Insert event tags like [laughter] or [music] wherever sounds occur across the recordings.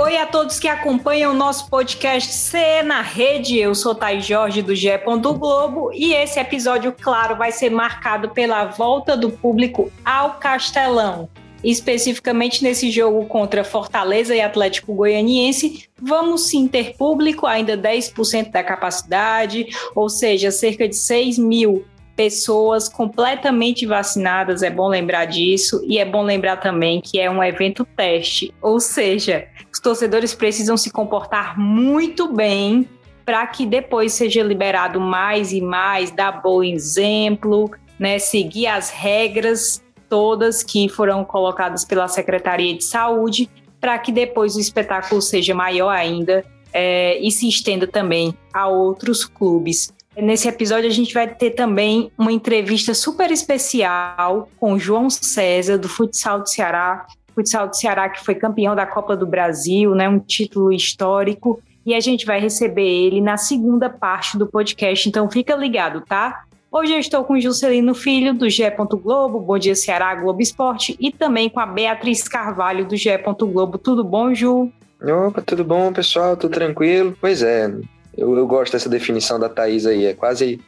Oi a todos que acompanham o nosso podcast C na Rede. Eu sou Thais Jorge do GE. Globo e esse episódio, claro, vai ser marcado pela volta do público ao Castelão. Especificamente nesse jogo contra Fortaleza e Atlético Goianiense, vamos sim ter público, ainda 10% da capacidade, ou seja, cerca de 6 mil pessoas completamente vacinadas, é bom lembrar disso, e é bom lembrar também que é um evento teste, ou seja, os torcedores precisam se comportar muito bem para que depois seja liberado mais e mais, dar bom exemplo, né, seguir as regras todas que foram colocadas pela Secretaria de Saúde, para que depois o espetáculo seja maior ainda é, e se estenda também a outros clubes. Nesse episódio, a gente vai ter também uma entrevista super especial com João César, do Futsal do Ceará. Futsal do Ceará, que foi campeão da Copa do Brasil, né, um título histórico. E a gente vai receber ele na segunda parte do podcast, então fica ligado, tá? Hoje eu estou com o Juscelino Filho, do GE. Globo, Bom Dia Ceará, Globo Esporte, e também com a Beatriz Carvalho, do GE. Globo. Tudo bom, Ju? Opa, tudo bom, pessoal? Tudo tranquilo? Pois é, eu, eu gosto dessa definição da Thaís aí. É quase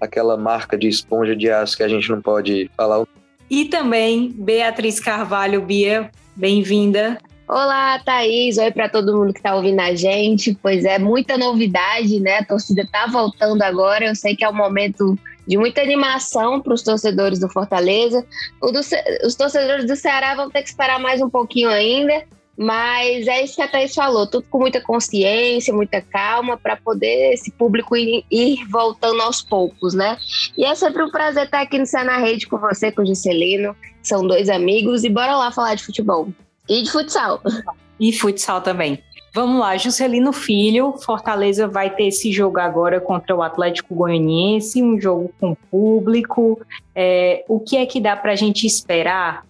aquela marca de esponja de aço que a gente não pode falar. E também Beatriz Carvalho, Bia, bem-vinda. Olá, Thaís. Oi para todo mundo que está ouvindo a gente. Pois é, muita novidade, né? A torcida está voltando agora. Eu sei que é um momento de muita animação para os torcedores do Fortaleza. Do, os torcedores do Ceará vão ter que esperar mais um pouquinho ainda. Mas é isso que a Thaís falou, tudo com muita consciência, muita calma, para poder esse público ir, ir, voltando aos poucos, né? E é sempre um prazer estar aqui no Céu na Rede com você, com o Juscelino, são dois amigos, e bora lá falar de futebol. E de futsal. E futsal também. Vamos lá, Juscelino Filho, Fortaleza vai ter esse jogo agora contra o Atlético Goianiense, um jogo com público. É, o que é que dá para a gente esperar,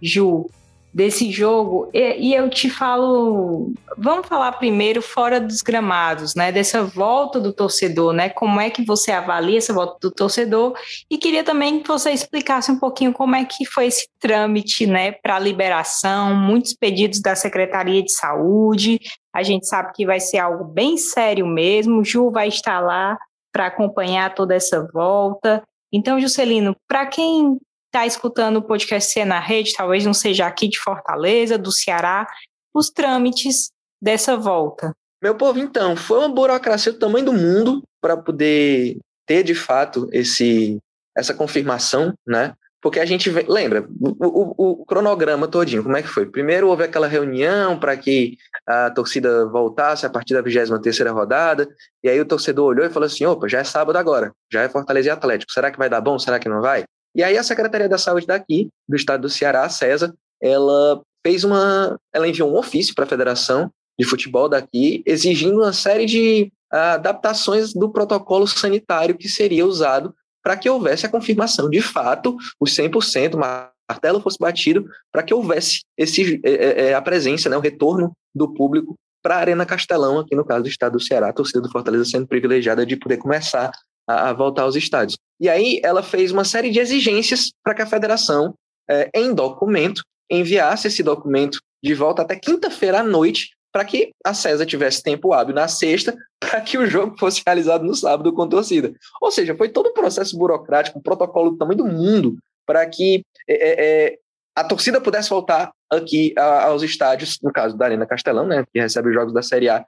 Ju, desse jogo. E, e, eu te falo, vamos falar primeiro fora dos gramados, né? Dessa volta do torcedor, né? Como é que você avalia essa volta do torcedor? E queria também que você explicasse um pouquinho como é que foi esse trâmite, né, para liberação, muitos pedidos da Secretaria de Saúde. A gente sabe que vai ser algo bem sério mesmo. O Ju vai estar lá para acompanhar toda essa volta. Então, Juscelino, para quem está escutando o podcast Ser na Rede, talvez não seja aqui de Fortaleza, do Ceará, os trâmites dessa volta? Meu povo, então, foi uma burocracia do tamanho do mundo para poder ter de fato esse, essa confirmação, né? Porque a gente lembra o, o, o, cronograma todinho, como é que foi? Primeiro houve aquela reunião para que a torcida voltasse a partir da 23 rodada, e aí o torcedor olhou e falou assim: opa, já é sábado agora, já é Fortaleza e Atlético, será que vai dar bom? Será que não vai? E aí a Secretaria da Saúde daqui, do estado do Ceará, a CESA, ela fez uma, ela enviou um ofício para a Federação de Futebol daqui, exigindo uma série de uh, adaptações do protocolo sanitário que seria usado para que houvesse a confirmação de fato, os 100%, o martelo fosse batido, para que houvesse esse, é, é, a presença, né, o retorno do público para a Arena Castelão, aqui no caso do estado do Ceará, a torcida do Fortaleza sendo privilegiada de poder começar a, a voltar aos estádios. E aí ela fez uma série de exigências para que a federação, é, em documento, enviasse esse documento de volta até quinta-feira à noite, para que a César tivesse tempo hábil na sexta, [laughs] para que o jogo fosse realizado no sábado com torcida. Ou seja, foi todo um processo burocrático, um protocolo do tamanho do mundo, para que é, é, é, a torcida pudesse voltar aqui a, aos estádios, no caso da Arena Castelão, né, que recebe os jogos da Série A,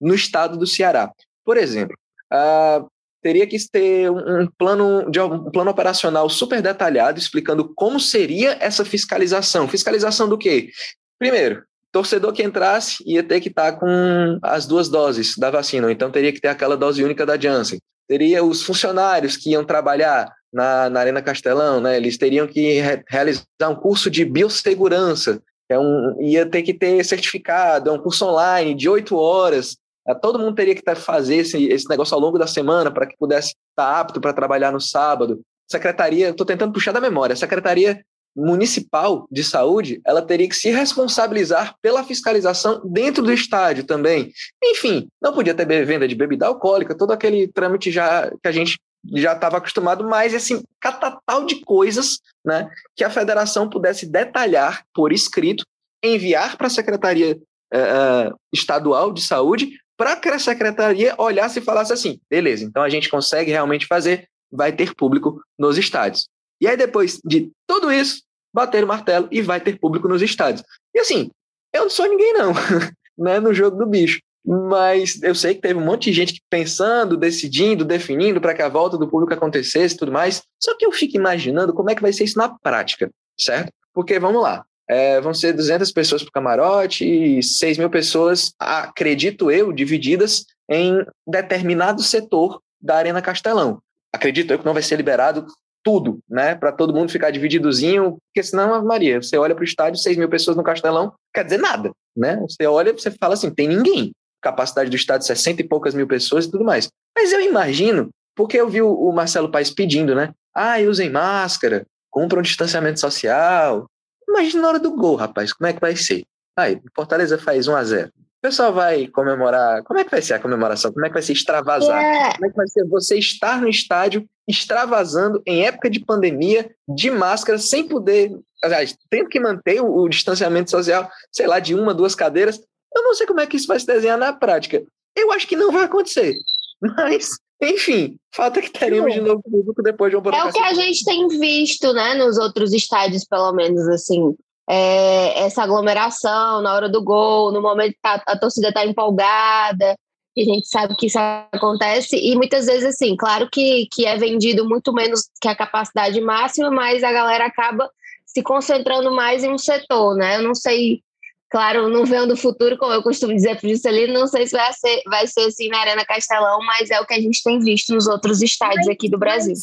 no estado do Ceará. Por exemplo, uh, teria que ter um plano, de, um plano operacional super detalhado explicando como seria essa fiscalização. Fiscalização do quê? Primeiro, torcedor que entrasse ia ter que estar com as duas doses da vacina, então teria que ter aquela dose única da Janssen. Teria os funcionários que iam trabalhar na, na Arena Castelão, né? Eles teriam que re realizar um curso de biossegurança, é um, ia ter que ter certificado, é um curso online de oito horas, todo mundo teria que fazer esse, esse negócio ao longo da semana para que pudesse estar apto para trabalhar no sábado. Secretaria, estou tentando puxar da memória, a Secretaria Municipal de Saúde, ela teria que se responsabilizar pela fiscalização dentro do estádio também. Enfim, não podia ter venda de bebida alcoólica, todo aquele trâmite já que a gente já estava acostumado, mas assim, catatal de coisas né, que a federação pudesse detalhar por escrito, enviar para a Secretaria uh, estadual de saúde para que a secretaria olhasse e falasse assim: beleza, então a gente consegue realmente fazer, vai ter público nos estádios. E aí, depois de tudo isso, bater o martelo e vai ter público nos estádios. E assim, eu não sou ninguém, não, [laughs] né, no jogo do bicho. Mas eu sei que teve um monte de gente pensando, decidindo, definindo para que a volta do público acontecesse e tudo mais. Só que eu fico imaginando como é que vai ser isso na prática, certo? Porque vamos lá, é, vão ser 200 pessoas para camarote e 6 mil pessoas, acredito eu, divididas em determinado setor da Arena Castelão. Acredito eu que não vai ser liberado tudo, né? Para todo mundo ficar divididozinho, porque senão, Maria, você olha para o estádio, 6 mil pessoas no Castelão, quer dizer nada, né? Você olha você fala assim, tem ninguém. Capacidade do estádio, 60 e poucas mil pessoas e tudo mais. Mas eu imagino, porque eu vi o Marcelo Paes pedindo, né? Ah, usem máscara, cumpram distanciamento social, Imagina na hora do gol, rapaz, como é que vai ser? Aí, Fortaleza faz 1 a 0 o pessoal vai comemorar. Como é que vai ser a comemoração? Como é que vai ser extravasar? É. Como é que vai ser você estar no estádio extravasando em época de pandemia, de máscara, sem poder. Aliás, tendo que manter o, o, distanciamento social, sei lá, de uma, duas cadeiras. Eu não sei como é que isso vai se desenhar na prática. Eu acho que não vai acontecer. [laughs] Mas enfim, falta que teremos de novo público depois de uma É o que a gente tem visto, né, nos outros estádios, pelo menos, assim. É, essa aglomeração na hora do gol, no momento que a, a torcida está empolgada, a gente sabe que isso acontece, e muitas vezes, assim, claro que, que é vendido muito menos que a capacidade máxima, mas a galera acaba se concentrando mais em um setor, né? Eu não sei Claro, não vendo o futuro, como eu costumo dizer para o Juscelino, não sei se vai ser, vai ser assim na Arena Castelão, mas é o que a gente tem visto nos outros estádios aqui do Brasil.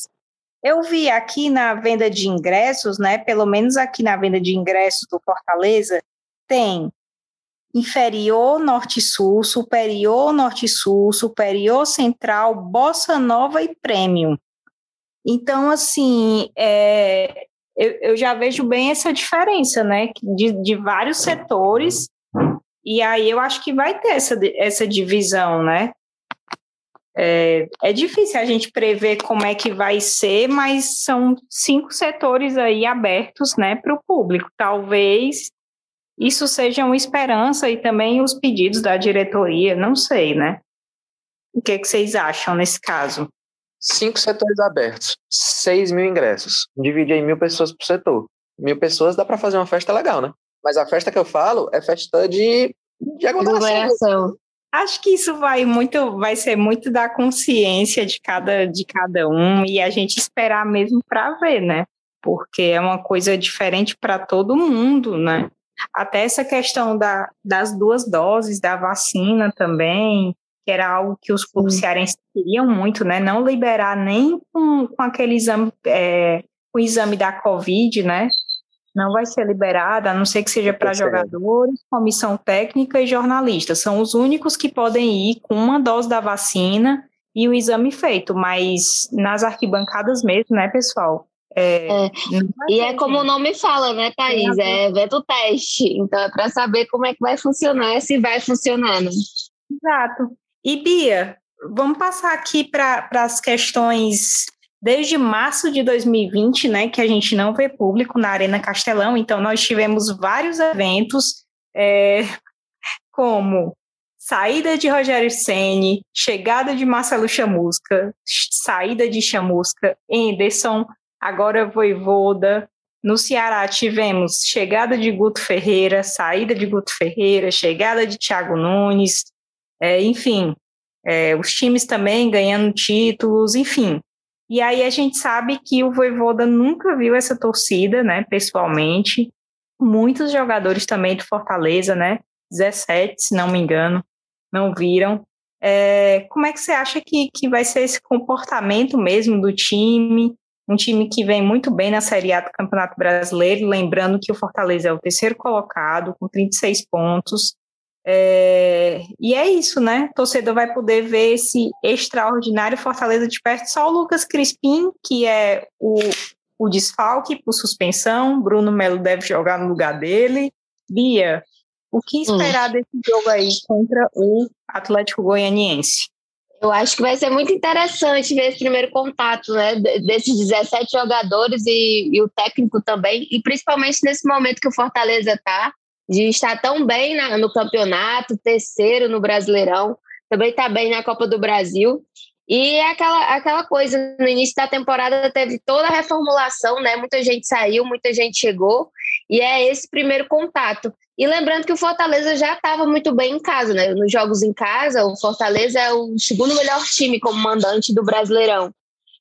Eu vi aqui na venda de ingressos, né? Pelo menos aqui na venda de ingressos do Fortaleza, tem inferior norte-sul, superior norte-sul, superior central, bossa nova e premium. Então, assim, é, eu, eu já vejo bem essa diferença, né? De, de vários setores, e aí eu acho que vai ter essa, essa divisão, né? É, é difícil a gente prever como é que vai ser, mas são cinco setores aí abertos, né, para o público. Talvez isso seja uma esperança e também os pedidos da diretoria, não sei, né? O que, é que vocês acham nesse caso? Cinco setores abertos, seis mil ingressos. Dividir em mil pessoas por setor. Mil pessoas dá para fazer uma festa legal, né? Mas a festa que eu falo é festa de, de aglomeração. Acho que isso vai muito, vai ser muito da consciência de cada, de cada um e a gente esperar mesmo para ver, né? Porque é uma coisa diferente para todo mundo, né? Até essa questão da, das duas doses da vacina também, que era algo que os clubes cearenses queriam muito, né? Não liberar nem com, com aquele exame, é, o exame da Covid, né? Não vai ser liberada, a não ser que seja para jogadores, comissão técnica e jornalistas. São os únicos que podem ir com uma dose da vacina e o exame feito, mas nas arquibancadas mesmo, né, pessoal? É, é. E é como o nome fala, né, Thaís? É evento teste. Então é para saber como é que vai funcionar, se vai funcionando. Exato. E Bia, vamos passar aqui para as questões desde março de 2020, né, que a gente não vê público na Arena Castelão, então nós tivemos vários eventos, é, [laughs] como saída de Rogério Ceni, chegada de Marcelo Chamusca, saída de Chamusca, Anderson, agora Voivoda. No Ceará tivemos chegada de Guto Ferreira, saída de Guto Ferreira, chegada de Thiago Nunes, é, enfim, é, os times também ganhando títulos, enfim. E aí a gente sabe que o Voivoda nunca viu essa torcida, né, pessoalmente. Muitos jogadores também do Fortaleza, né, 17, se não me engano, não viram. É, como é que você acha que, que vai ser esse comportamento mesmo do time? Um time que vem muito bem na Série A do Campeonato Brasileiro, lembrando que o Fortaleza é o terceiro colocado, com 36 pontos, é, e é isso, né? O torcedor vai poder ver esse extraordinário Fortaleza de perto. Só o Lucas Crispim, que é o, o desfalque por suspensão. Bruno Melo deve jogar no lugar dele. Bia, o que esperar hum. desse jogo aí contra o Atlético Goianiense? Eu acho que vai ser muito interessante ver esse primeiro contato, né? Desses 17 jogadores e, e o técnico também, e principalmente nesse momento que o Fortaleza está de estar tão bem na, no campeonato, terceiro no Brasileirão, também está bem na Copa do Brasil. E é aquela, aquela coisa, no início da temporada teve toda a reformulação, né? Muita gente saiu, muita gente chegou, e é esse primeiro contato. E lembrando que o Fortaleza já estava muito bem em casa, né? Nos jogos em casa, o Fortaleza é o segundo melhor time como mandante do Brasileirão.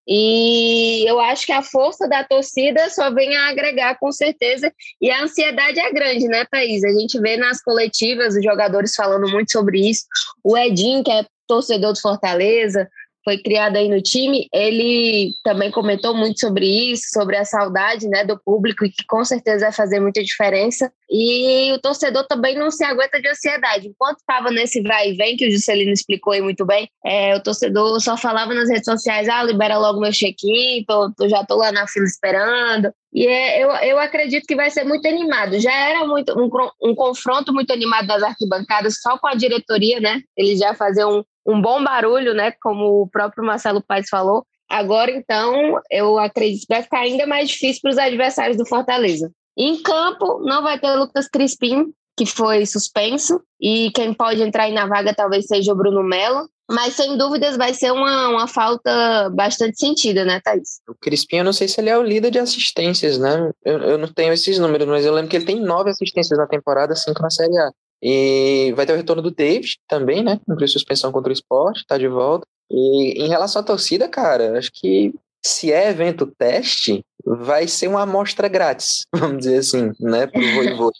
E eu acho que a força da torcida só vem a agregar, com certeza. E a ansiedade é grande, né, Thaís? A gente vê nas coletivas os jogadores falando muito sobre isso. O Edinho, que é torcedor do Fortaleza, foi criado aí no time, ele também comentou muito sobre isso, sobre a saudade né, do público, e que com certeza vai fazer muita diferença. E o torcedor também não se aguenta de ansiedade. Enquanto estava nesse vai e vem, que o Juscelino explicou aí muito bem, é, o torcedor só falava nas redes sociais: ah, libera logo meu check-in, já estou lá na fila esperando. E é, eu, eu acredito que vai ser muito animado. Já era muito um, um confronto muito animado das arquibancadas, só com a diretoria, né? Eles já faziam um, um bom barulho, né? Como o próprio Marcelo Paes falou. Agora, então, eu acredito que vai ficar ainda mais difícil para os adversários do Fortaleza. Em campo, não vai ter Lucas Crispim, que foi suspenso, e quem pode entrar aí na vaga talvez seja o Bruno Melo. Mas sem dúvidas vai ser uma, uma falta bastante sentida, né, Thaís? O Crispim, eu não sei se ele é o líder de assistências, né? Eu, eu não tenho esses números, mas eu lembro que ele tem nove assistências na temporada, cinco na Série A. E vai ter o retorno do David também, né? Cumpriu suspensão contra o esporte, tá de volta. E em relação à torcida, cara, acho que se é evento teste, vai ser uma amostra grátis, [laughs] vamos dizer assim, né? Pro Voivoda,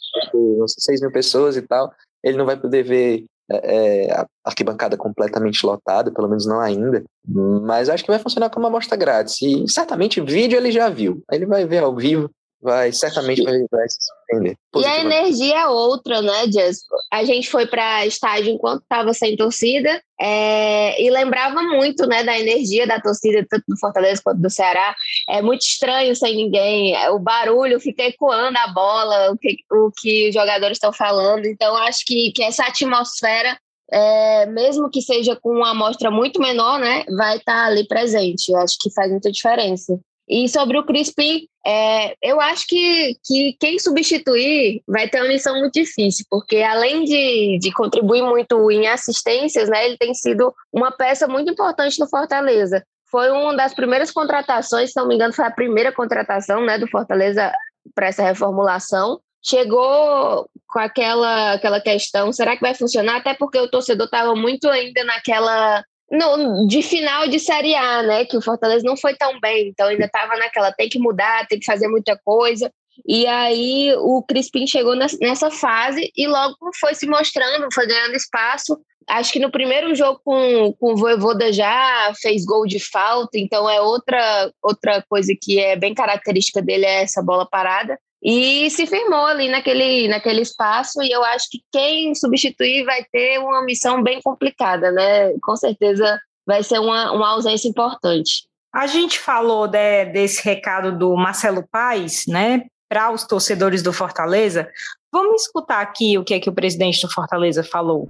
6 mil pessoas e tal. Ele não vai poder ver é, é, a arquibancada completamente lotada, pelo menos não ainda. Mas acho que vai funcionar como uma amostra grátis. E certamente vídeo ele já viu. Ele vai ver ao vivo vai certamente vai, vai se surpreender. E a energia é outra, né, Jess? A gente foi para estádio enquanto estava sem torcida é, e lembrava muito, né, da energia da torcida tanto do Fortaleza quanto do Ceará. É muito estranho sem ninguém, o barulho fica ecoando a bola, o que, o que os jogadores estão falando. Então, acho que, que essa atmosfera é, mesmo que seja com uma amostra muito menor, né, vai estar tá ali presente. Eu acho que faz muita diferença. E sobre o Crispim, é, eu acho que, que quem substituir vai ter uma missão muito difícil, porque além de, de contribuir muito em assistências, né, ele tem sido uma peça muito importante no Fortaleza. Foi uma das primeiras contratações, se não me engano, foi a primeira contratação né, do Fortaleza para essa reformulação. Chegou com aquela, aquela questão: será que vai funcionar? Até porque o torcedor estava muito ainda naquela no, de final de Série A, né? Que o Fortaleza não foi tão bem, então ainda estava naquela, tem que mudar, tem que fazer muita coisa. E aí o Crispim chegou nessa fase e logo foi se mostrando, foi ganhando espaço. Acho que no primeiro jogo com, com o Voivoda já fez gol de falta, então é outra, outra coisa que é bem característica dele, é essa bola parada e se firmou ali naquele, naquele espaço e eu acho que quem substituir vai ter uma missão bem complicada, né? Com certeza vai ser uma, uma ausência importante. A gente falou de, desse recado do Marcelo Paes, né, para os torcedores do Fortaleza. Vamos escutar aqui o que é que o presidente do Fortaleza falou.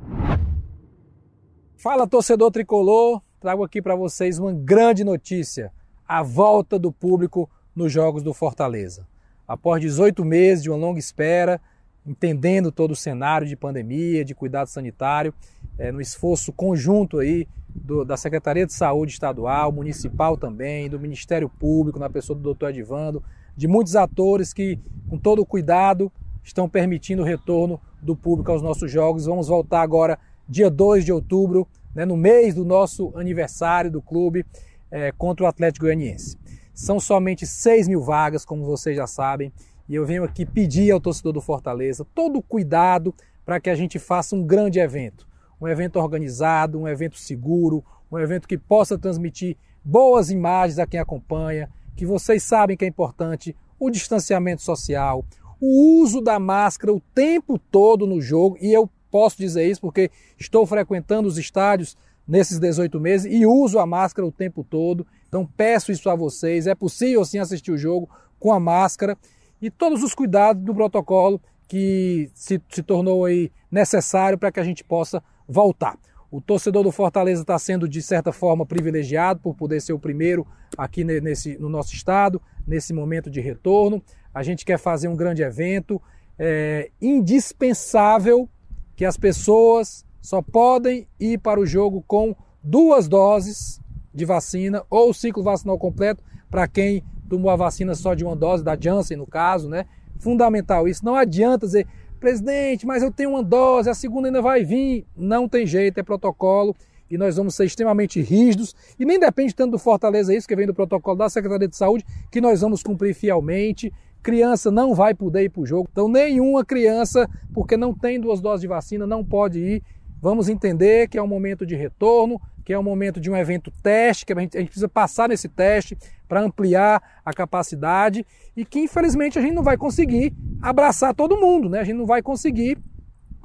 Fala, torcedor tricolor. Trago aqui para vocês uma grande notícia: a volta do público nos jogos do Fortaleza após 18 meses de uma longa espera, entendendo todo o cenário de pandemia, de cuidado sanitário, é, no esforço conjunto aí do, da Secretaria de Saúde Estadual, municipal também, do Ministério Público, na pessoa do doutor Edivando, de muitos atores que, com todo o cuidado, estão permitindo o retorno do público aos nossos jogos. Vamos voltar agora, dia 2 de outubro, né, no mês do nosso aniversário do clube, é, contra o Atlético Goianiense. São somente 6 mil vagas, como vocês já sabem, e eu venho aqui pedir ao torcedor do Fortaleza todo o cuidado para que a gente faça um grande evento. Um evento organizado, um evento seguro, um evento que possa transmitir boas imagens a quem acompanha, que vocês sabem que é importante o distanciamento social, o uso da máscara o tempo todo no jogo, e eu posso dizer isso porque estou frequentando os estádios nesses 18 meses e uso a máscara o tempo todo. Então peço isso a vocês. É possível sim assistir o jogo com a máscara e todos os cuidados do protocolo que se, se tornou aí necessário para que a gente possa voltar. O torcedor do Fortaleza está sendo, de certa forma, privilegiado por poder ser o primeiro aqui nesse, no nosso estado, nesse momento de retorno. A gente quer fazer um grande evento. é indispensável que as pessoas só podem ir para o jogo com duas doses de vacina ou o ciclo vacinal completo para quem tomou a vacina só de uma dose, da Janssen no caso, né? Fundamental isso. Não adianta dizer, presidente, mas eu tenho uma dose, a segunda ainda vai vir. Não tem jeito, é protocolo e nós vamos ser extremamente rígidos. E nem depende tanto do Fortaleza isso, que vem do protocolo da Secretaria de Saúde, que nós vamos cumprir fielmente. Criança não vai poder ir para o jogo. Então, nenhuma criança, porque não tem duas doses de vacina, não pode ir. Vamos entender que é um momento de retorno, que é um momento de um evento teste, que a gente, a gente precisa passar nesse teste para ampliar a capacidade e que infelizmente a gente não vai conseguir abraçar todo mundo, né? A gente não vai conseguir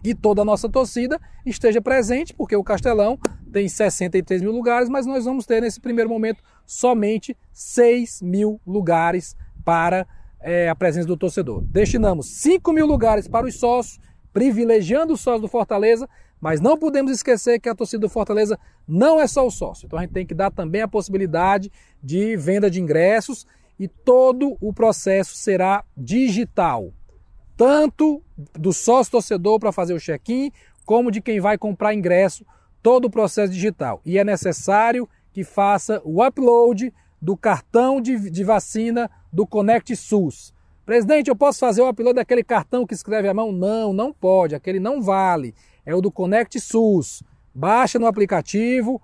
que toda a nossa torcida esteja presente, porque o Castelão tem 63 mil lugares, mas nós vamos ter nesse primeiro momento somente 6 mil lugares para é, a presença do torcedor. Destinamos 5 mil lugares para os sócios, privilegiando os sócios do Fortaleza, mas não podemos esquecer que a torcida do Fortaleza não é só o sócio. Então a gente tem que dar também a possibilidade de venda de ingressos e todo o processo será digital. Tanto do sócio torcedor para fazer o check-in, como de quem vai comprar ingresso, todo o processo digital. E é necessário que faça o upload do cartão de, de vacina do Conect SUS. Presidente, eu posso fazer o upload daquele cartão que escreve à mão? Não, não pode, aquele não vale. É o do Conect SUS. Baixa no aplicativo,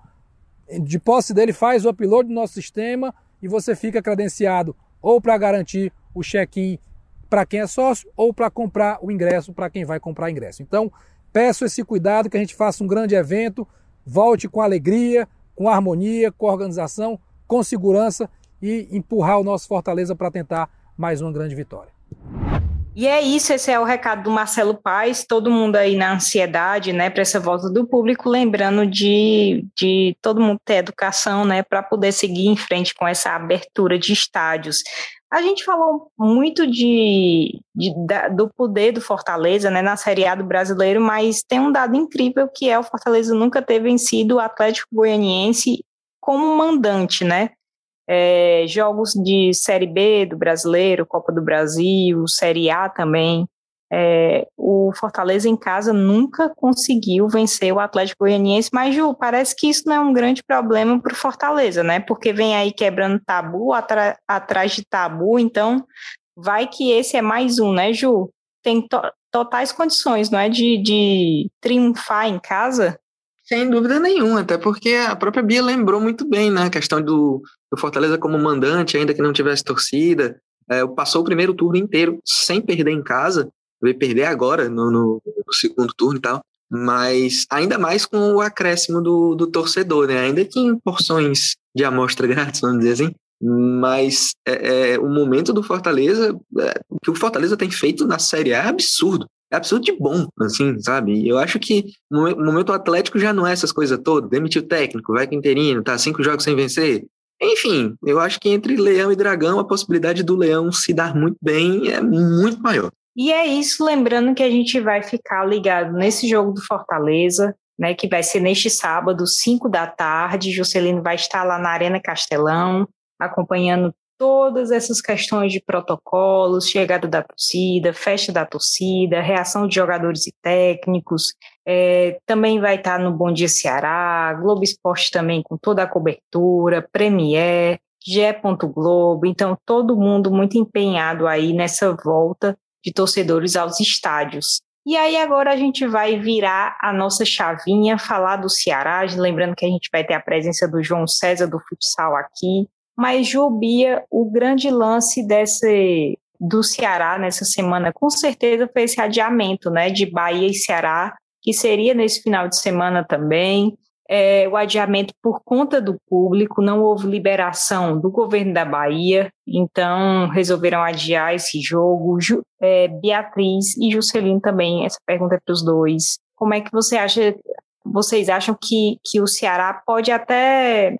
de posse dele faz o upload do nosso sistema e você fica credenciado ou para garantir o check-in para quem é sócio ou para comprar o ingresso para quem vai comprar ingresso. Então, peço esse cuidado que a gente faça um grande evento, volte com alegria, com harmonia, com organização, com segurança e empurrar o nosso Fortaleza para tentar mais uma grande vitória. E é isso, esse é o recado do Marcelo Paes, todo mundo aí na ansiedade, né, para essa volta do público, lembrando de, de todo mundo ter educação, né, para poder seguir em frente com essa abertura de estádios. A gente falou muito de, de da, do poder do Fortaleza, né, na Série A do Brasileiro, mas tem um dado incrível que é o Fortaleza nunca ter vencido o Atlético Goianiense como mandante, né? É, jogos de Série B do Brasileiro, Copa do Brasil, Série A também. É, o Fortaleza em casa nunca conseguiu vencer o Atlético Goianiense, mas Ju, parece que isso não é um grande problema para o Fortaleza, né? Porque vem aí quebrando tabu atrás de tabu, então vai que esse é mais um, né, Ju? Tem to totais condições, não é, de, de triunfar em casa? Sem dúvida nenhuma, até porque a própria Bia lembrou muito bem, né? A questão do, do Fortaleza como mandante, ainda que não tivesse torcida. É, passou o primeiro turno inteiro sem perder em casa. Vai perder agora no, no, no, segundo turno e tal. Mas ainda mais com o acréscimo do, do torcedor, né? Ainda que em porções de amostra [laughs] grátis, vamos dizer assim. Mas é, é, o momento do Fortaleza, é, o que o Fortaleza tem feito na Série A é absurdo é absurdo de bom, assim, sabe? Eu acho que no momento atlético já não é essas coisas todas. Demitiu o técnico, vai com interino, tá cinco jogos sem vencer. Enfim, eu acho que entre Leão e Dragão, a possibilidade do Leão se dar muito bem é muito maior. E é isso, lembrando que a gente vai ficar ligado nesse jogo do Fortaleza, né, que vai ser neste sábado, 5 da tarde. Juscelino vai estar lá na Arena Castelão, acompanhando todas essas questões de protocolos, chegada da torcida, festa da torcida, reação de jogadores e técnicos, é, também vai estar no Bom Dia Ceará, Globo Esporte também com toda a cobertura, Premier, Gé. Globo, então todo mundo muito empenhado aí nessa volta de torcedores aos estádios. E aí agora a gente vai virar a nossa chavinha, falar do Ceará, lembrando que a gente vai ter a presença do João César do futsal aqui, mas, Jubia, o grande lance desse, do Ceará nessa semana, com certeza, foi esse adiamento né, de Bahia e Ceará, que seria nesse final de semana também. É, o adiamento por conta do público, não houve liberação do governo da Bahia, então resolveram adiar esse jogo. Ju, é, Beatriz e Juscelino também, essa pergunta é para os dois. Como é que você acha, vocês acham que, que o Ceará pode até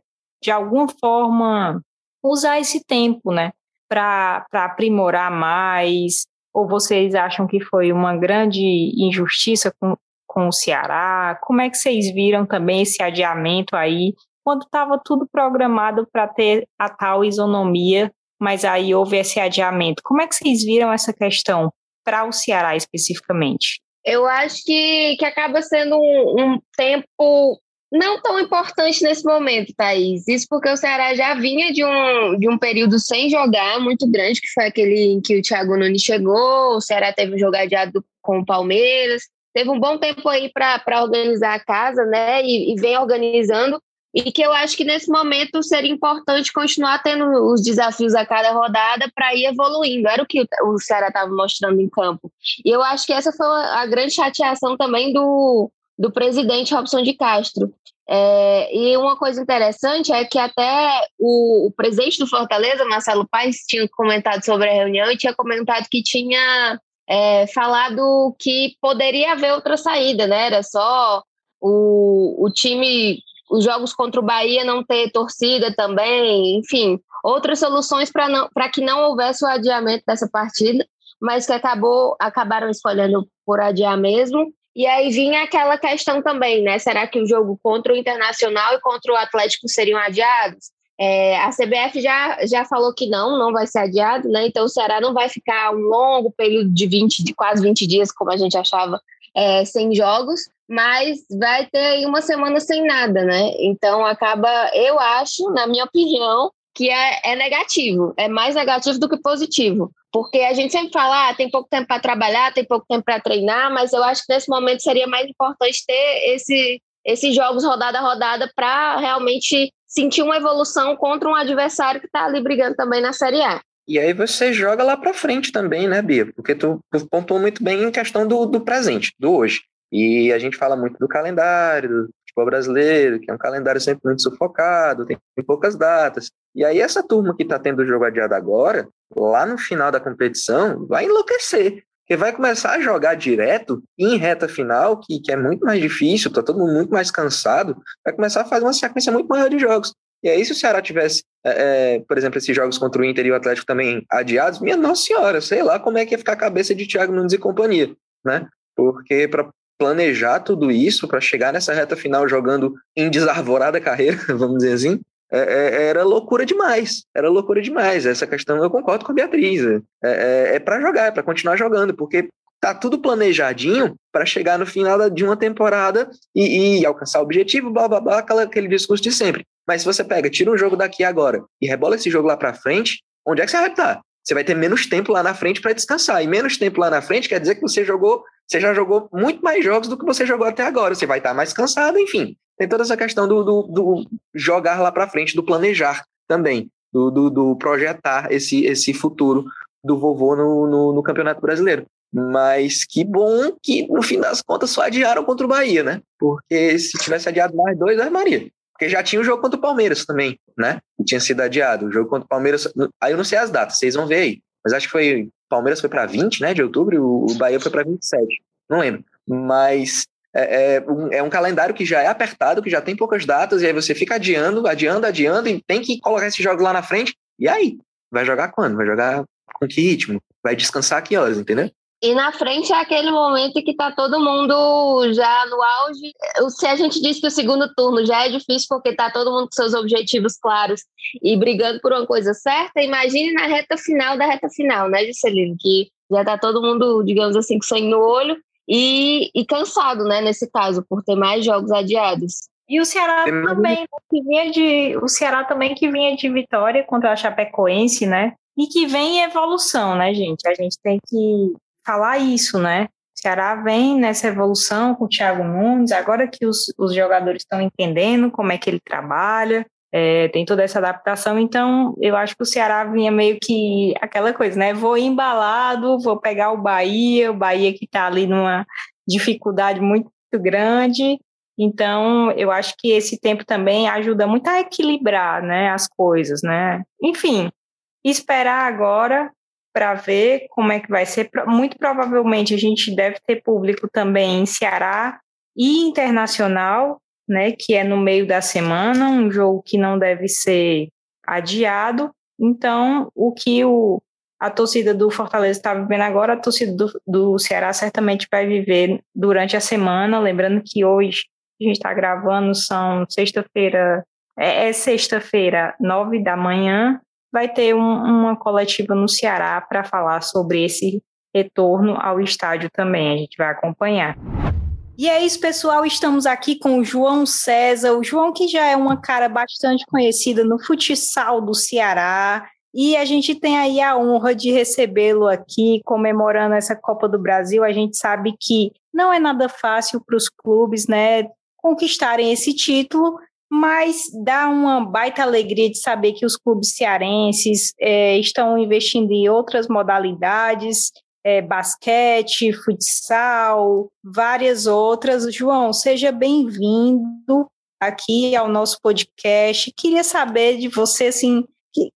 de alguma forma, usar esse tempo, né, para aprimorar mais? Ou vocês acham que foi uma grande injustiça com, com o Ceará? Como é que vocês viram também esse adiamento aí, quando estava tudo programado para ter a tal isonomia, mas aí houve esse adiamento? Como é que vocês viram essa questão? para o Ceará especificamente? Eu acho que, que acaba sendo um, um tempo não tão importante nesse momento, Thaís. Isso porque o Ceará já vinha de um, de um período sem jogar muito grande, que foi aquele em que o Thiago Nunes chegou, o Ceará teve um jogo adiado com o Palmeiras, teve um bom tempo aí para organizar a casa, né? E, e, vem organizando. E que eu acho que nesse momento seria importante continuar tendo os desafios a cada rodada para ir evoluindo. Era o que o Ceará estava mostrando em campo. E eu acho que essa foi a grande chateação também do, do presidente Robson de Castro. É, e uma coisa interessante é que até o, o, presidente do Fortaleza, Marcelo Paes, tinha comentado sobre a reunião e tinha comentado que tinha é, falado que poderia haver outra saída, né? Era só o, o time, os jogos contra o Bahia não ter torcida também, enfim, outras soluções para que não houvesse o adiamento dessa partida, mas que acabou acabaram escolhendo por adiar mesmo. E aí vinha aquela questão também, né? Será que o jogo contra o Internacional e contra o Atlético seriam adiados? É, a CBF já, já falou que não, não vai ser adiado, né? Então o Ceará não vai ficar um longo período de 20, de quase 20 dias, como a gente achava, é, sem jogos, mas vai ter uma semana sem nada, né? Então acaba, eu acho, na minha opinião, que é, é negativo, é mais negativo do que positivo. Porque a gente sempre fala, ah, tem pouco tempo para trabalhar, tem pouco tempo para treinar, mas eu acho que nesse momento seria mais importante ter esse, esses jogos rodada a rodada para realmente sentir uma evolução contra um adversário que está ali brigando também na Série A. E aí você joga lá para frente também, né, Bia? Porque tu, tu pontuou muito bem em questão do, do presente, do hoje. E a gente fala muito do calendário, futebol brasileiro, que é um calendário sempre muito sufocado, tem poucas datas. E aí essa turma que está tendo o jogo adiado agora, lá no final da competição, vai enlouquecer. Porque vai começar a jogar direto em reta final, que, que é muito mais difícil, tá todo mundo muito mais cansado, vai começar a fazer uma sequência muito maior de jogos. E aí, se o Ceará tivesse, é, é, por exemplo, esses jogos contra o Inter e o Atlético também adiados, minha nossa senhora, sei lá como é que ia ficar a cabeça de Thiago Nunes e companhia, né? Porque para planejar tudo isso, para chegar nessa reta final jogando em desarvorada carreira, [laughs] vamos dizer assim, é, é, era loucura demais. Era loucura demais. Essa questão eu concordo com a Beatriz. É, é, é para jogar, é para continuar jogando, porque tá tudo planejadinho para chegar no final de uma temporada e, e alcançar o objetivo, blá blá blá, aquele discurso de sempre. Mas se você pega, tira um jogo daqui agora e rebola esse jogo lá para frente, onde é que você vai estar? Você vai ter menos tempo lá na frente para descansar. E menos tempo lá na frente quer dizer que você jogou, você já jogou muito mais jogos do que você jogou até agora. Você vai estar mais cansado, enfim tem toda essa questão do, do, do jogar lá para frente, do planejar também, do, do, do, projetar esse, esse futuro do vovô no, no, no, Campeonato Brasileiro. Mas que bom que, no fim das contas, só adiaram contra o Bahia, né? Porque se tivesse adiado mais dois, é Maria. Porque já tinha o jogo contra o Palmeiras também, né? tinha sido adiado. O jogo contra o Palmeiras. Aí eu não sei as datas, vocês vão ver aí. Mas acho que foi. Palmeiras foi para 20, né? De outubro, e o Bahia foi para 27. Não lembro. Mas é, é, um, é um calendário que já é apertado, que já tem poucas datas, e aí você fica adiando, adiando, adiando, e tem que colocar esse jogo lá na frente. E aí? Vai jogar quando? Vai jogar com que ritmo? Vai descansar que horas, entendeu? E na frente é aquele momento que tá todo mundo já no auge. Se a gente diz que o segundo turno já é difícil porque tá todo mundo com seus objetivos claros e brigando por uma coisa certa, imagine na reta final da reta final, né, Juscelino? Que já tá todo mundo, digamos assim, com sangue no olho e, e cansado, né, nesse caso, por ter mais jogos adiados. E o Ceará também, né, que vinha de, o Ceará também que vinha de vitória contra a Chapecoense, né? E que vem em evolução, né, gente? A gente tem que falar isso, né? O Ceará vem nessa evolução com o Thiago Nunes, agora que os, os jogadores estão entendendo como é que ele trabalha, é, tem toda essa adaptação, então eu acho que o Ceará vinha meio que aquela coisa, né? Vou embalado, vou pegar o Bahia, o Bahia que está ali numa dificuldade muito grande. Então, eu acho que esse tempo também ajuda muito a equilibrar, né, as coisas, né? Enfim, esperar agora para ver como é que vai ser. Muito provavelmente a gente deve ter público também em Ceará e internacional, né, que é no meio da semana, um jogo que não deve ser adiado. Então, o que o, a torcida do Fortaleza está vivendo agora, a torcida do, do Ceará certamente vai viver durante a semana. Lembrando que hoje a gente está gravando, são sexta-feira, é, é sexta-feira, nove da manhã. Vai ter um, uma coletiva no Ceará para falar sobre esse retorno ao estádio também. A gente vai acompanhar. E é isso, pessoal. Estamos aqui com o João César. O João, que já é uma cara bastante conhecida no futsal do Ceará. E a gente tem aí a honra de recebê-lo aqui, comemorando essa Copa do Brasil. A gente sabe que não é nada fácil para os clubes, né, conquistarem esse título, mas dá uma baita alegria de saber que os clubes cearenses é, estão investindo em outras modalidades é, basquete, futsal, várias outras. João, seja bem-vindo aqui ao nosso podcast. Queria saber de você, assim,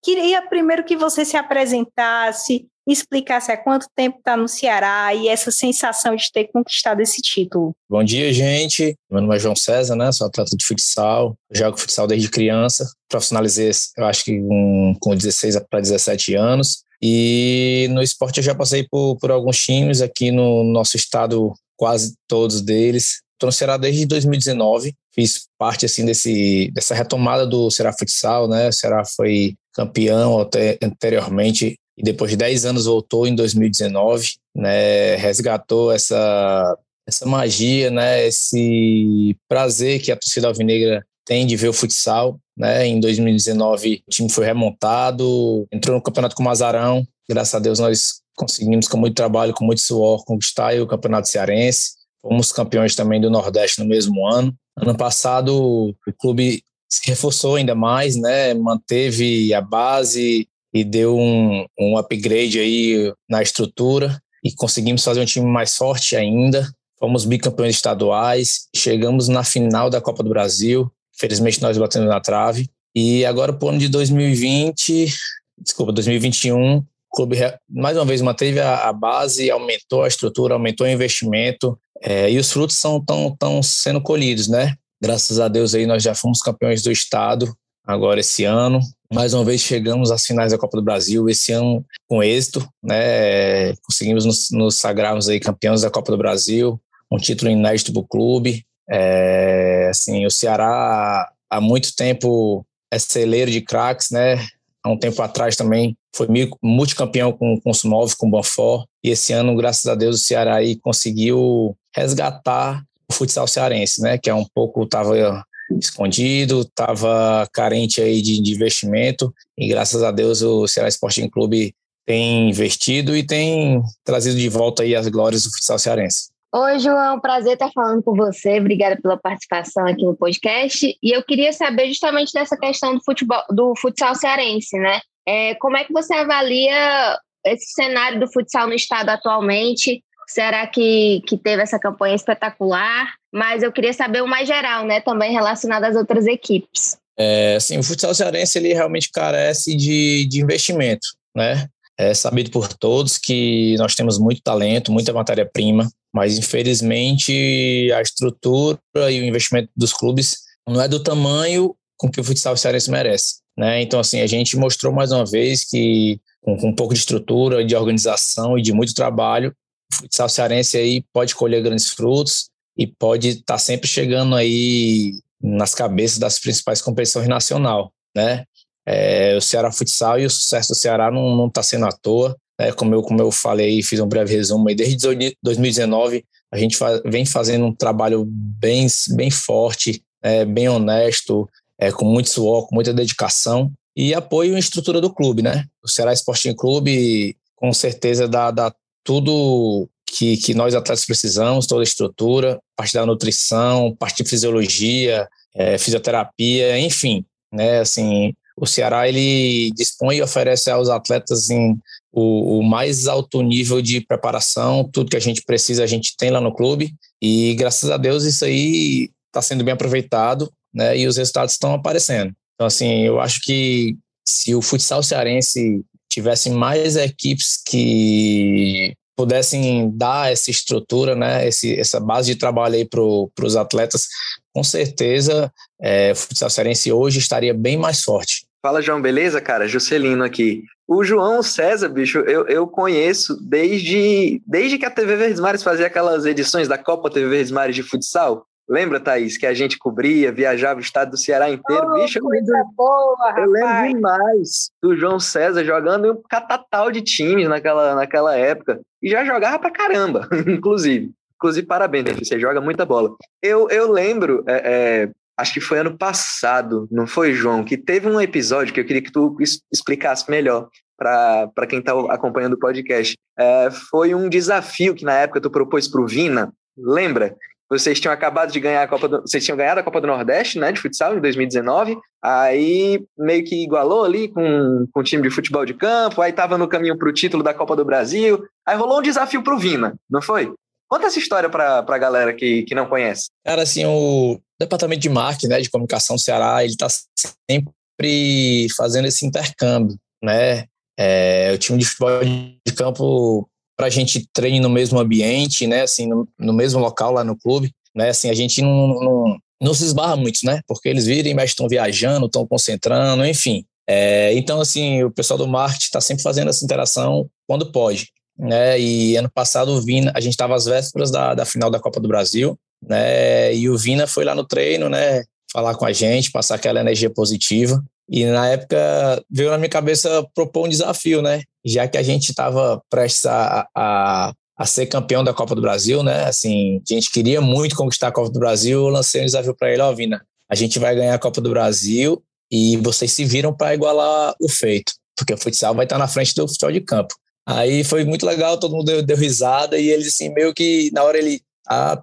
queria primeiro que você se apresentasse, explicasse há quanto tempo está no Ceará e essa sensação de ter conquistado esse título. Bom dia, gente. Meu nome é João César, né? Sou atleta de futsal, jogo futsal desde criança. Profissionalizei, eu acho que um, com 16 para 17 anos. E no esporte eu já passei por, por alguns times aqui no nosso estado, quase todos deles. Estou no Ceará desde 2019, fiz parte assim desse, dessa retomada do Ceará Futsal, né? O Ceará foi campeão até anteriormente e depois de 10 anos voltou em 2019, né? Resgatou essa essa magia, né? Esse prazer que a torcida alvinegra tem de ver o futsal. Né? Em 2019, o time foi remontado, entrou no campeonato com o Mazarão. Graças a Deus, nós conseguimos, com muito trabalho, com muito suor, conquistar o campeonato cearense. Fomos campeões também do Nordeste no mesmo ano. Ano passado, o clube se reforçou ainda mais, né? manteve a base e deu um, um upgrade aí na estrutura e conseguimos fazer um time mais forte ainda. Fomos bicampeões estaduais, chegamos na final da Copa do Brasil, Felizmente nós batemos na trave. E agora, para o ano de 2020, desculpa, 2021, o clube mais uma vez manteve a, base, aumentou a estrutura, aumentou o investimento é, e os frutos estão tão, tão sendo colhidos, né? Graças a Deus aí nós já fomos campeões do estado agora esse ano. Mais uma vez chegamos às finais da Copa do Brasil, esse ano com êxito, né? Conseguimos nos, nos sagrarmos aí campeões da Copa do Brasil, um título inédito para o clube. É, assim, o Ceará há muito tempo é celeiro de craques, né? Há um tempo atrás também foi multicampeão com, com o Sumov, com o Banfor, e esse ano, graças a Deus, o Ceará aí conseguiu resgatar o futsal cearense, né? Que é um pouco estava escondido, estava carente aí de, de, investimento, e graças a Deus o Ceará Sporting Clube tem investido e tem trazido de volta aí as glórias do futsal cearense. Oi, João, prazer estar falando com você. Obrigada pela participação aqui no podcast. E eu queria saber justamente dessa questão do futebol, do futsal cearense, né? É, como é que você avalia esse cenário do futsal no estado atualmente? Será que, que teve essa campanha espetacular? Mas eu queria saber o mais geral, né? Também relacionado às outras equipes. É, sim, o futsal cearense ele realmente carece de, de investimento, né? É sabido por todos que nós temos muito talento, muita matéria-prima, mas infelizmente a estrutura e o investimento dos clubes não é do tamanho com que o futsal cearense merece. Né? Então, assim, a gente mostrou mais uma vez que com, com um pouco de estrutura, de organização e de muito trabalho, o futsal cearense aí pode colher grandes frutos e pode estar tá sempre chegando aí nas cabeças das principais competições nacional, né? É, o Ceará Futsal e o sucesso do Ceará não está sendo à toa. Né? Como, eu, como eu falei, fiz um breve resumo, aí, desde 2019 a gente vem fazendo um trabalho bem, bem forte, é, bem honesto, é, com muito suor, com muita dedicação e apoio em estrutura do clube. Né? O Ceará Sporting Clube, com certeza, dá, dá tudo que, que nós atletas precisamos, toda a estrutura, parte da nutrição, parte de fisiologia, é, fisioterapia, enfim, né, assim, o Ceará ele dispõe e oferece aos atletas assim, o, o, mais alto nível de preparação, tudo que a gente precisa a gente tem lá no clube e graças a Deus isso aí está sendo bem aproveitado, né? E os resultados estão aparecendo. Então assim, eu acho que se o futsal cearense tivesse mais equipes que pudessem dar essa estrutura, né, esse, essa base de trabalho aí para os atletas, com certeza é, o futsal cearense hoje estaria bem mais forte. Fala, João, beleza, cara? Juscelino aqui. O João César, bicho, eu, eu conheço desde, desde que a TV Verdes Mares fazia aquelas edições da Copa TV Verdes Mares de futsal. Lembra, Thaís, que a gente cobria, viajava o estado do Ceará inteiro? Oh, Bicho, eu lembro, boa, eu lembro demais do João César jogando em um catatal de times naquela, naquela época. E já jogava pra caramba, [laughs] inclusive. Inclusive, parabéns, você joga muita bola. Eu, eu lembro, é, é, acho que foi ano passado, não foi, João, que teve um episódio que eu queria que tu explicasse melhor para quem está acompanhando o podcast. É, foi um desafio que na época tu propôs para o Vina, lembra? Vocês tinham acabado de ganhar a Copa do, vocês tinham ganhado a Copa do Nordeste, né, de futsal em 2019. Aí meio que igualou ali com, com o time de futebol de campo, aí tava no caminho para o título da Copa do Brasil. Aí rolou um desafio para o Vina, não foi? Conta essa história para a galera que, que não conhece. Cara, assim, o departamento de marketing, né, de comunicação do Ceará, ele está sempre fazendo esse intercâmbio, né? É, o time de futebol de campo para a gente treine no mesmo ambiente, né? Assim, no, no, mesmo local lá no clube, né? Assim, a gente não, não, não se esbarra muito, né? Porque eles viram, mas estão viajando, estão concentrando, enfim. É, então, assim, o pessoal do marketing está sempre fazendo essa interação quando pode, né? E ano passado o Vina, a gente estava às vésperas da, da final da Copa do Brasil, né? E o Vina foi lá no treino, né? Falar com a gente, passar aquela energia positiva. E na época veio na minha cabeça propor um desafio, né? Já que a gente estava prestes a, a, a, ser campeão da Copa do Brasil, né? Assim, a gente queria muito conquistar a Copa do Brasil, eu lancei um desafio para ele, ó, Vina, a gente vai ganhar a Copa do Brasil e vocês se viram para igualar o feito, porque o futsal vai estar na frente do futebol de campo. Aí foi muito legal, todo mundo deu, deu risada e eles assim, meio que na hora ele ah,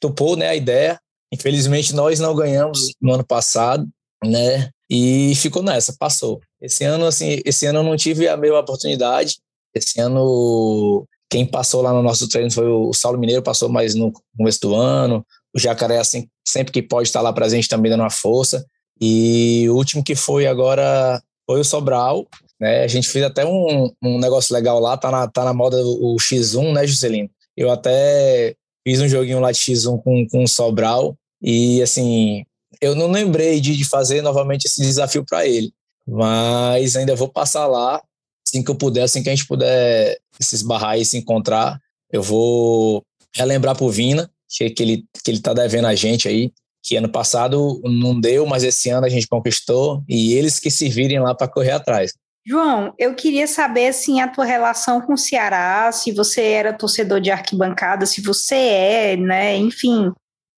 topou, né, a ideia. Infelizmente nós não ganhamos no ano passado, né? E ficou nessa, passou. Esse ano, assim, esse ano eu não tive a mesma oportunidade. Esse ano, quem passou lá no nosso treino foi o Saulo Mineiro, passou mais no começo do ano. O Jacaré, assim, sempre que pode estar lá presente também dando uma força. E o último que foi agora foi o Sobral, né? A gente fez até um, um negócio legal lá, tá na, tá na moda o, X1, né, Juscelino? Eu até fiz um joguinho lá de X1 com, com o Sobral. E, assim, eu não lembrei de, fazer novamente esse desafio para ele, mas ainda vou passar lá, assim que eu puder, assim que a gente puder se esbarrar e se encontrar, eu vou relembrar pro Vina, que, que, ele, que ele tá devendo a gente aí, que ano passado não deu, mas esse ano a gente conquistou, e eles que se virem lá para correr atrás. João, eu queria saber assim a tua relação com o Ceará, se você era torcedor de arquibancada, se você é, né? Enfim,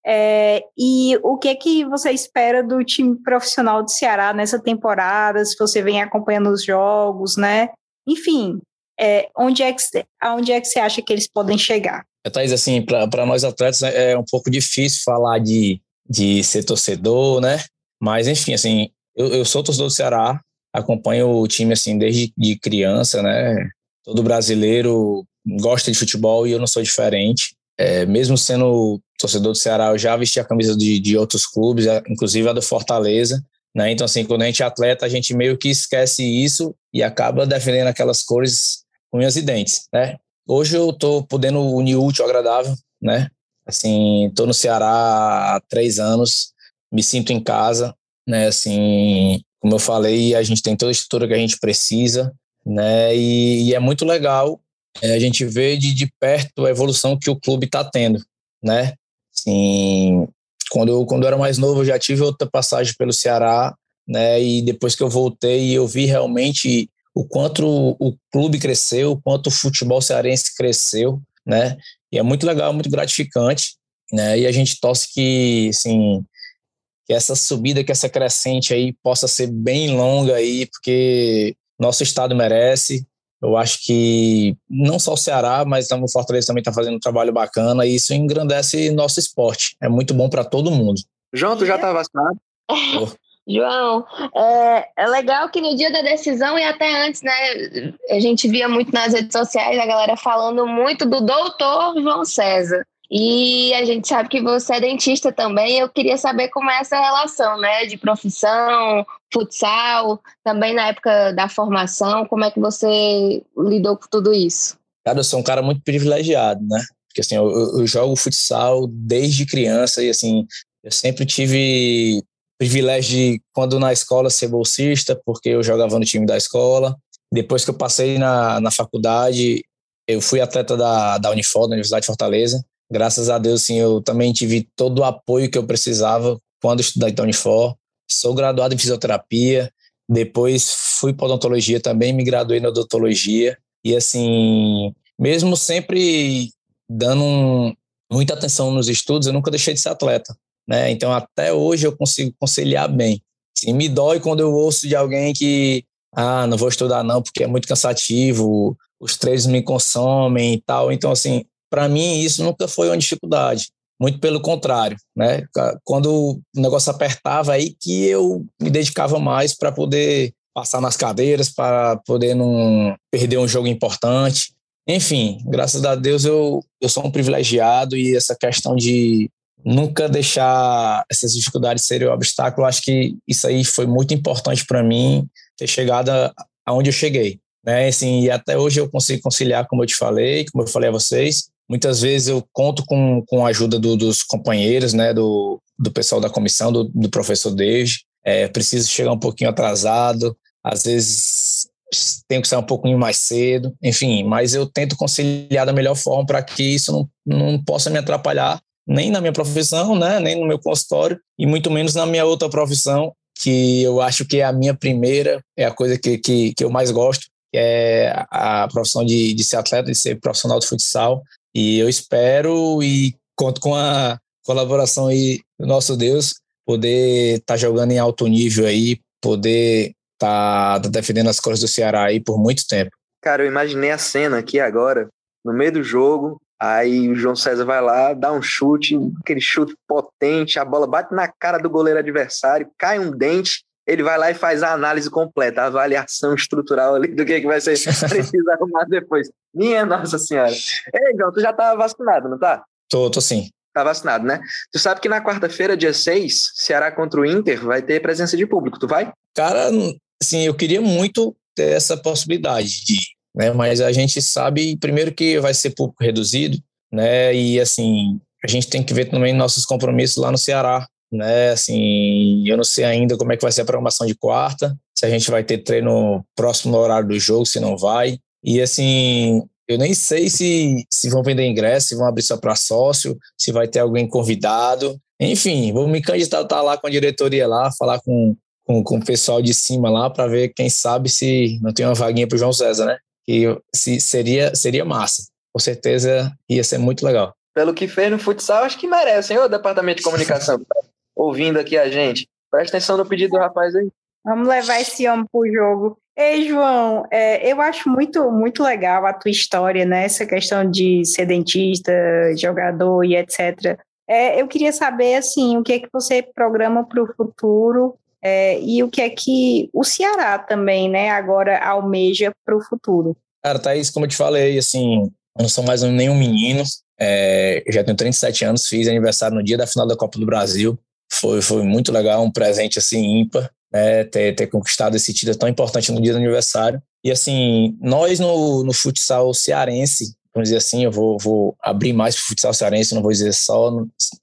é, e o que é que você espera do time profissional do Ceará nessa temporada? Se você vem acompanhando os jogos, né? Enfim, é, onde, é que, aonde é que você acha que eles podem chegar? É, Thaís, assim, para nós atletas é, é um pouco difícil falar de, de ser torcedor, né? Mas, enfim, assim, eu, eu sou torcedor do Ceará, acompanho o time, assim, desde de criança, né? Todo brasileiro gosta de futebol e eu não sou diferente. É, mesmo sendo torcedor do Ceará, eu já vesti a camisa de, de outros clubes, inclusive a do Fortaleza. Né? Então, assim, quando a gente é atleta, a gente meio que esquece isso e acaba defendendo aquelas cores unhas e dentes, né? Hoje eu tô podendo unir útil ao agradável, né? Assim, tô no Ceará há três anos, me sinto em casa, né? Assim, como eu falei, a gente tem toda a estrutura que a gente precisa, né? E, e é muito legal é, a gente vê de, de perto a evolução que o clube está tendo, né? Assim, quando eu, quando eu era mais novo, eu já tive outra passagem pelo Ceará, né? E depois que eu voltei, eu vi realmente o quanto o clube cresceu, o quanto o futebol cearense cresceu, né? E é muito legal, muito gratificante, né? E a gente torce que, assim, que essa subida, que essa crescente aí possa ser bem longa aí, porque nosso estado merece, eu acho que não só o Ceará, mas o Fortaleza também está fazendo um trabalho bacana e isso engrandece nosso esporte. É muito bom para todo mundo. João, tu já está vacinado? [laughs] João, é, é, legal que no dia da decisão e até antes, né, a gente via muito nas redes sociais a galera falando muito do doutor João César. E a gente sabe que você é dentista também. Eu queria saber como é essa relação, né, de profissão, futsal, também na época da formação, como é que você lidou com tudo isso? Cara, eu sou um cara muito privilegiado, né? Porque assim, eu, eu jogo futsal desde criança e assim, eu sempre tive privilégio de, quando na escola, ser bolsista, porque eu jogava no time da escola. Depois que eu passei na, na faculdade, eu fui atleta da, da Unifor, da Universidade de Fortaleza, Graças a Deus, sim, eu também tive todo o apoio que eu precisava quando estudei em Unifor. Sou graduado em fisioterapia, depois fui para odontologia também, me graduei na odontologia. E assim, mesmo sempre dando um, muita atenção nos estudos, eu nunca deixei de ser atleta. Né? Então, até hoje eu consigo conciliar bem. Me dói quando eu ouço de alguém que, ah, não vou estudar não, porque é muito cansativo, os treinos me consomem e tal. Então, assim, para mim isso nunca foi uma dificuldade. Muito pelo contrário, né? Quando o negócio apertava aí que eu me dedicava mais para poder passar nas cadeiras, para poder não perder um jogo importante. Enfim, graças a Deus eu, eu sou um privilegiado e essa questão de nunca deixar essas dificuldades serem um obstáculo, acho que isso aí foi muito importante para mim ter chegado aonde eu cheguei. Né? Assim, e até hoje eu consigo conciliar, como eu te falei, como eu falei a vocês, Muitas vezes eu conto com, com a ajuda do, dos companheiros, né, do, do pessoal da comissão, do, do professor David. É, preciso chegar um pouquinho atrasado, às vezes tenho que sair um pouquinho mais cedo, enfim, mas eu tento conciliar da melhor forma para que isso não, não possa me atrapalhar nem na minha profissão, né, nem no meu consultório e muito menos na minha outra profissão, que eu acho que é a minha primeira, é a coisa que, que, que eu mais gosto, que é a profissão de, de ser atleta, de ser profissional de futsal. E eu espero e conto com a colaboração aí do nosso Deus, poder estar tá jogando em alto nível aí, poder estar tá defendendo as cores do Ceará aí por muito tempo. Cara, eu imaginei a cena aqui agora, no meio do jogo, aí o João César vai lá, dá um chute, aquele chute potente, a bola bate na cara do goleiro adversário, cai um dente, ele vai lá e faz a análise completa, a avaliação estrutural ali do que, que vai ser [laughs] preciso arrumar depois. Minha Nossa Senhora. Ei, João, tu já tá vacinado, não tá? Tô, tô sim. Tá vacinado, né? Tu sabe que na quarta-feira, dia 6, Ceará contra o Inter, vai ter presença de público, tu vai? Cara, assim, eu queria muito ter essa possibilidade de né? Mas a gente sabe, primeiro, que vai ser público reduzido, né? E, assim, a gente tem que ver também nossos compromissos lá no Ceará, né? Assim, eu não sei ainda como é que vai ser a programação de quarta, se a gente vai ter treino próximo no horário do jogo, se não vai. E assim, eu nem sei se, se vão vender ingresso, se vão abrir só para sócio, se vai ter alguém convidado. Enfim, vou me candidatar lá com a diretoria lá, falar com, com, com o pessoal de cima lá para ver quem sabe se não tem uma vaguinha para João César, né? Que se, seria, seria massa. Com certeza ia ser muito legal. Pelo que fez no futsal, acho que merece, hein, o departamento de comunicação. [laughs] ouvindo aqui a gente. Presta atenção no pedido do rapaz aí. Vamos levar esse homem pro jogo. Ei, João, é, eu acho muito, muito legal a tua história, né? Essa questão de ser dentista, jogador e etc. É, eu queria saber, assim, o que é que você programa para o futuro é, e o que é que o Ceará também, né, agora almeja para o futuro. Cara, Thaís, como eu te falei, assim, eu não sou mais nenhum menino, é, já tenho 37 anos, fiz aniversário no dia da final da Copa do Brasil, foi, foi muito legal, um presente assim ímpar, né, ter, ter conquistado esse título tão importante no dia do aniversário. E assim, nós no, no futsal cearense, vamos dizer assim, eu vou, vou abrir mais para o futsal cearense, não vou dizer só,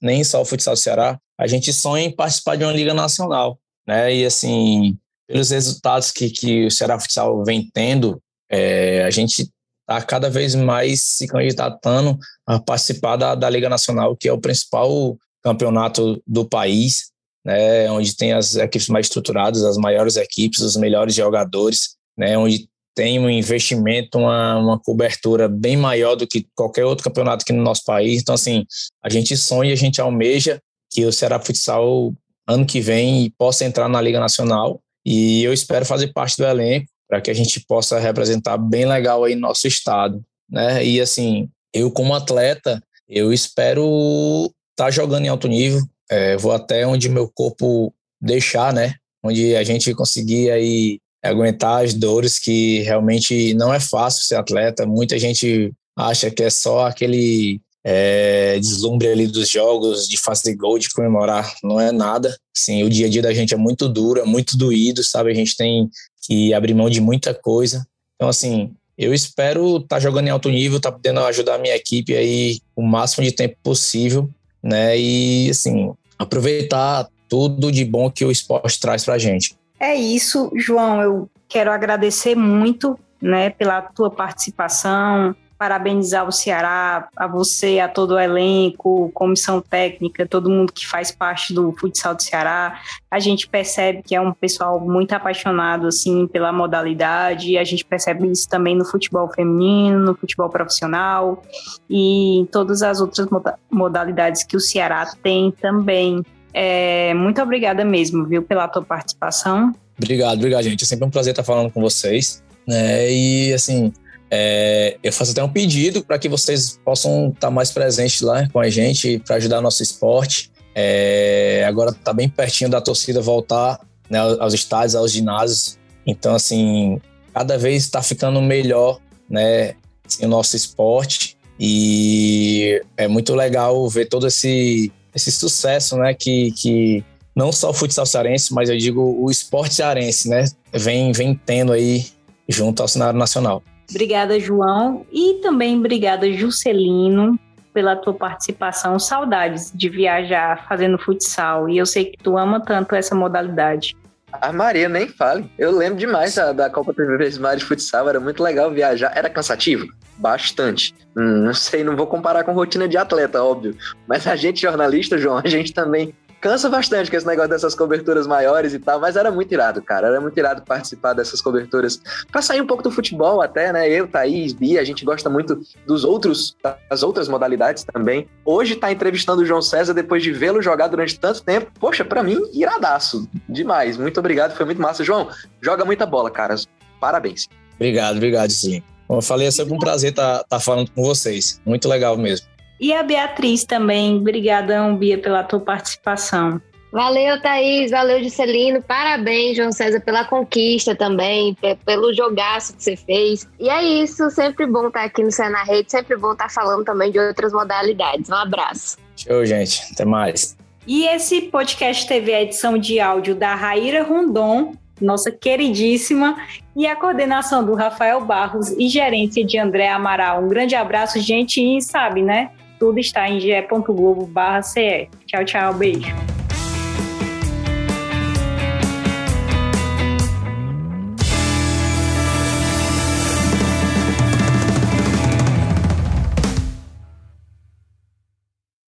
nem só o futsal do Ceará, a gente sonha em participar de uma liga nacional, né, e assim, pelos resultados que, que o Ceará Futsal vem tendo, é, a gente está cada vez mais se candidatando a participar da, da Liga Nacional, que é o principal campeonato do país, né, onde tem as equipes mais estruturadas, as maiores equipes, os melhores jogadores, né, onde tem um investimento, uma, uma cobertura bem maior do que qualquer outro campeonato aqui no nosso país. Então, assim, a gente sonha, a gente almeja que o Ceará Futsal, ano que vem, possa entrar na Liga Nacional. E eu espero fazer parte do elenco para que a gente possa representar bem legal aí nosso estado, né? E assim, eu como atleta, eu espero tá jogando em alto nível, é, vou até onde meu corpo deixar, né? Onde a gente conseguir aí aguentar as dores que realmente não é fácil ser atleta. Muita gente acha que é só aquele é, deslumbre ali dos jogos, de fazer gol, de comemorar. Não é nada. Sim, o dia a dia da gente é muito duro, é muito doído, sabe? A gente tem que abrir mão de muita coisa. Então, assim, eu espero estar tá jogando em alto nível, estar tá podendo ajudar a minha equipe aí o máximo de tempo possível né? E assim, aproveitar tudo de bom que o esporte traz para a gente. É isso, João. Eu quero agradecer muito, né, pela tua participação, parabenizar o Ceará, a você, a todo o elenco, comissão técnica, todo mundo que faz parte do futsal do Ceará. A gente percebe que é um pessoal muito apaixonado assim pela modalidade, a gente percebe isso também no futebol feminino, no futebol profissional e em todas as outras modalidades que o Ceará tem também. É, muito obrigada mesmo, viu, pela tua participação. Obrigado, obrigado, gente. É sempre um prazer estar falando com vocês. Né? E assim, é, eu faço até um pedido para que vocês possam estar mais presentes lá com a gente para ajudar nosso esporte. É, agora está bem pertinho da torcida voltar né, aos estádios, aos ginásios. Então, assim, cada vez está ficando melhor né, assim, o nosso esporte. E é muito legal ver todo esse, esse sucesso né, que, que não só o futsal cearense, mas eu digo o esporte cearense, né, vem, vem tendo aí junto ao cenário nacional. Obrigada, João. E também obrigada, Juscelino, pela tua participação. Saudades de viajar fazendo futsal. E eu sei que tu ama tanto essa modalidade. A Maria, nem fale. Eu lembro demais da, da Copa TV de Futsal, era muito legal viajar. Era cansativo? Bastante. Hum, não sei, não vou comparar com rotina de atleta, óbvio. Mas a gente, jornalista, João, a gente também cansa bastante com esse negócio dessas coberturas maiores e tal, mas era muito irado, cara. Era muito irado participar dessas coberturas para sair um pouco do futebol até, né? Eu, Thaís, Bia, a gente gosta muito dos outros, das outras modalidades também. Hoje tá entrevistando o João César depois de vê-lo jogar durante tanto tempo. Poxa, para mim, iradaço. Demais. Muito obrigado, foi muito massa. João, joga muita bola, cara. Parabéns. Obrigado, obrigado, sim. Como eu falei, é sempre um prazer estar tá, tá falando com vocês. Muito legal mesmo. E a Beatriz também. Obrigadão, Bia, pela tua participação. Valeu, Thaís. Valeu, Juscelino. Parabéns, João César, pela conquista também, pelo jogaço que você fez. E é isso. Sempre bom estar aqui no Cena Rede. Sempre bom estar falando também de outras modalidades. Um abraço. Show, gente. Até mais. E esse podcast teve a edição de áudio da Raíra Rondon, nossa queridíssima, e a coordenação do Rafael Barros e gerência de André Amaral. Um grande abraço, gente, e sabe, né? Tudo está em ge.globo.ce. Tchau, tchau, beijo.